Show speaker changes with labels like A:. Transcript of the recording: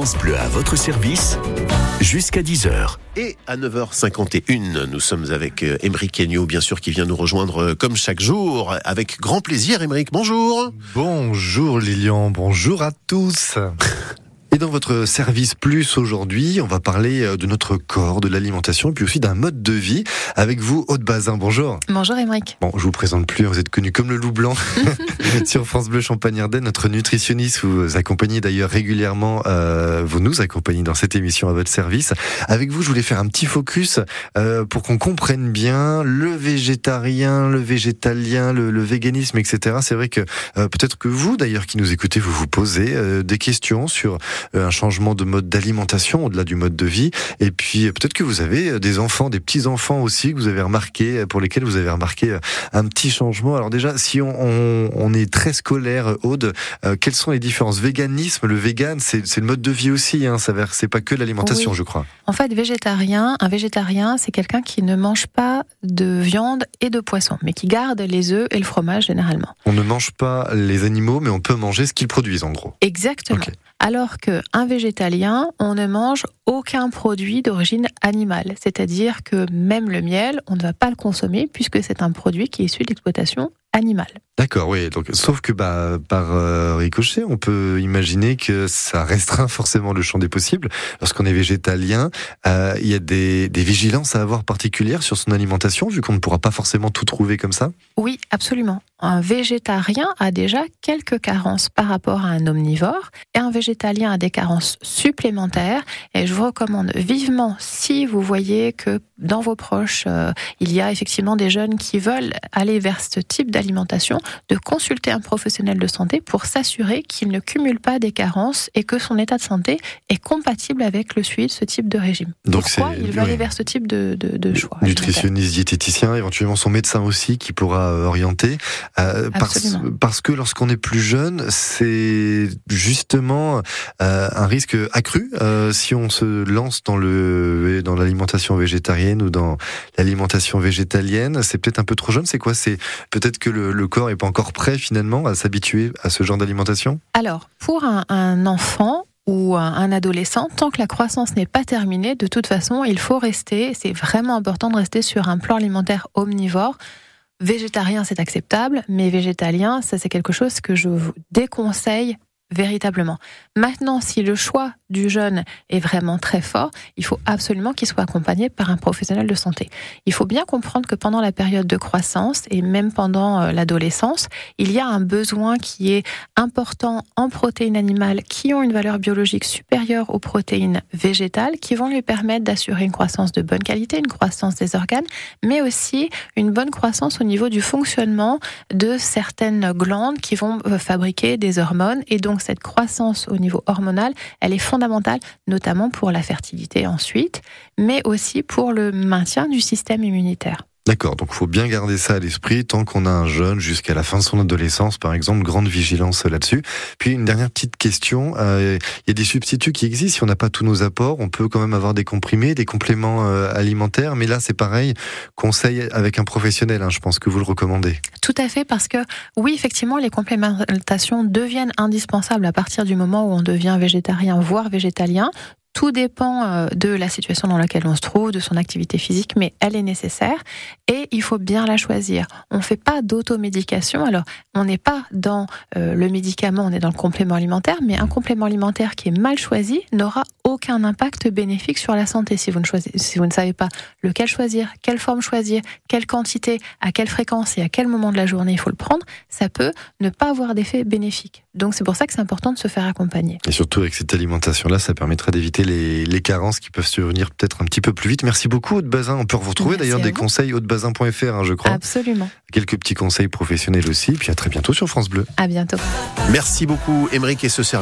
A: France Bleu à votre service jusqu'à 10h.
B: Et à 9h51, nous sommes avec Émeric Kenyo, bien sûr, qui vient nous rejoindre euh, comme chaque jour. Avec grand plaisir, Émeric, bonjour.
C: Bonjour Lilian, bonjour à tous. Dans votre service plus aujourd'hui, on va parler euh, de notre corps, de l'alimentation, puis aussi d'un mode de vie. Avec vous, Aude Bazin, bonjour.
D: Bonjour Émeric.
C: Bon, je vous présente plus, vous êtes connu comme le loup blanc sur France Bleu Champagne-Ardenne, notre nutritionniste. Vous accompagnez d'ailleurs régulièrement, euh, vous nous accompagnez dans cette émission à votre service. Avec vous, je voulais faire un petit focus euh, pour qu'on comprenne bien le végétarien, le végétalien, le, le véganisme, etc. C'est vrai que euh, peut-être que vous, d'ailleurs, qui nous écoutez, vous vous posez des questions sur un changement de mode d'alimentation au-delà du mode de vie. Et puis euh, peut-être que vous avez des enfants, des petits enfants aussi que vous avez remarqué, pour lesquels vous avez remarqué un petit changement. Alors déjà, si on, on, on est très scolaire, Aude, euh, quelles sont les différences? Véganisme, le vegan, c'est le mode de vie aussi. Hein, ça c'est pas que l'alimentation,
D: Oui.
C: je crois.
D: En fait, végétarien, un végétarien, c'est quelqu'un qui ne mange pas de viande et de poisson, mais qui garde les œufs et le fromage généralement.
C: On ne mange pas les animaux, mais on peut manger ce qu'ils produisent en gros.
D: Exactement. Alors qu'un végétalien, on ne mange aucun produit d'origine animale. C'est-à-dire que même le miel, on ne va pas le consommer puisque c'est un produit qui est issu de l'exploitation animale.
C: D'accord, oui. Donc, sauf que bah, par euh, ricochet, on peut imaginer que ça restreint forcément le champ des possibles. Lorsqu'on est végétalien, euh, il y a des, des vigilances à avoir particulières sur son alimentation, vu qu'on ne pourra pas forcément tout trouver comme ça?
D: Oui, absolument. Un végétarien a déjà quelques carences par rapport à un omnivore et un végétalien a des carences supplémentaires. Et je vous recommande vivement, si vous voyez que dans vos proches, euh, il y a effectivement des jeunes qui veulent aller vers ce type d'alimentation, de consulter un professionnel de santé pour s'assurer qu'il ne cumule pas des carences et que son état de santé est compatible avec le suivi de ce type de régime.
C: Donc
D: Pourquoi il veut aller vers ce type de, de, de choix.
C: Nutritionniste, diététicien, éventuellement son médecin aussi qui pourra euh, orienter. Euh, parce, que lorsqu'on est plus jeune, c'est justement euh, un risque accru euh, si on se lance dans le dans l'alimentation végétarienne ou dans l'alimentation végétalienne. C'est peut-être un peu trop jeune. C'est quoi? C'est peut-être que le, le corps est pas encore prêt finalement à s'habituer à ce genre d'alimentation?
D: Alors, pour un, un enfant ou un adolescent, tant que la croissance n'est pas terminée, de toute façon, il faut rester, c'est vraiment important de rester sur un plan alimentaire omnivore. Végétarien, c'est acceptable, mais végétalien, ça c'est quelque chose que je vous déconseille véritablement. Maintenant, si le choix du jeune est vraiment très fort, il faut absolument qu'il soit accompagné par un professionnel de santé. Il faut bien comprendre que pendant la période de croissance et même pendant euh, l'adolescence, il y a un besoin qui est important en protéines animales qui ont une valeur biologique supérieure aux protéines végétales qui vont lui permettre d'assurer une croissance de bonne qualité, une croissance des organes, mais aussi une bonne croissance au niveau du fonctionnement de certaines glandes qui vont euh, fabriquer des hormones. Et donc cette croissance au niveau hormonal, elle est fondamentale, notamment pour la fertilité ensuite, mais aussi pour le maintien du système immunitaire.
C: D'accord, donc il faut bien garder ça à l'esprit tant qu'on a un jeune jusqu'à la fin de son adolescence, par exemple, grande vigilance là-dessus. Puis une dernière petite question, euh, il y a des substituts qui existent, si on n'a pas tous nos apports, on peut quand même avoir des comprimés, des compléments euh, alimentaires, mais là c'est pareil, conseil avec un professionnel, hein, je pense que vous le recommandez.
D: Tout à fait, parce que oui, effectivement, les complémentations deviennent indispensables à partir du moment où on devient végétarien, voire végétalien. Tout dépend euh, de la situation dans laquelle on se trouve, de son activité physique, mais elle est nécessaire et il faut bien la choisir. On ne fait pas d'automédication. Alors, on n'est pas dans euh, le médicament, on est dans le complément alimentaire, mais un complément alimentaire qui est mal choisi n'aura aucun impact bénéfique sur la santé si vous ne, si vous ne savez pas lequel choisir, quelle forme choisir, quelle quantité, à quelle fréquence et à quel moment de la journée il faut le prendre. Ça peut ne pas avoir d'effet bénéfique. Donc, c'est pour ça que c'est important de se faire accompagner.
C: Et surtout avec cette alimentation-là, ça permettra d'éviter les, les carences qui peuvent survenir peut-être un petit peu plus vite. Merci beaucoup, Aude Bazin. On peut vous retrouver d'ailleurs des
D: vous.
C: conseils audebazin.fr, hein, je crois.
D: Absolument.
C: Quelques petits conseils professionnels aussi. Puis à très bientôt sur France Bleu.
D: À bientôt.
B: Merci beaucoup, Émeric, et ce service.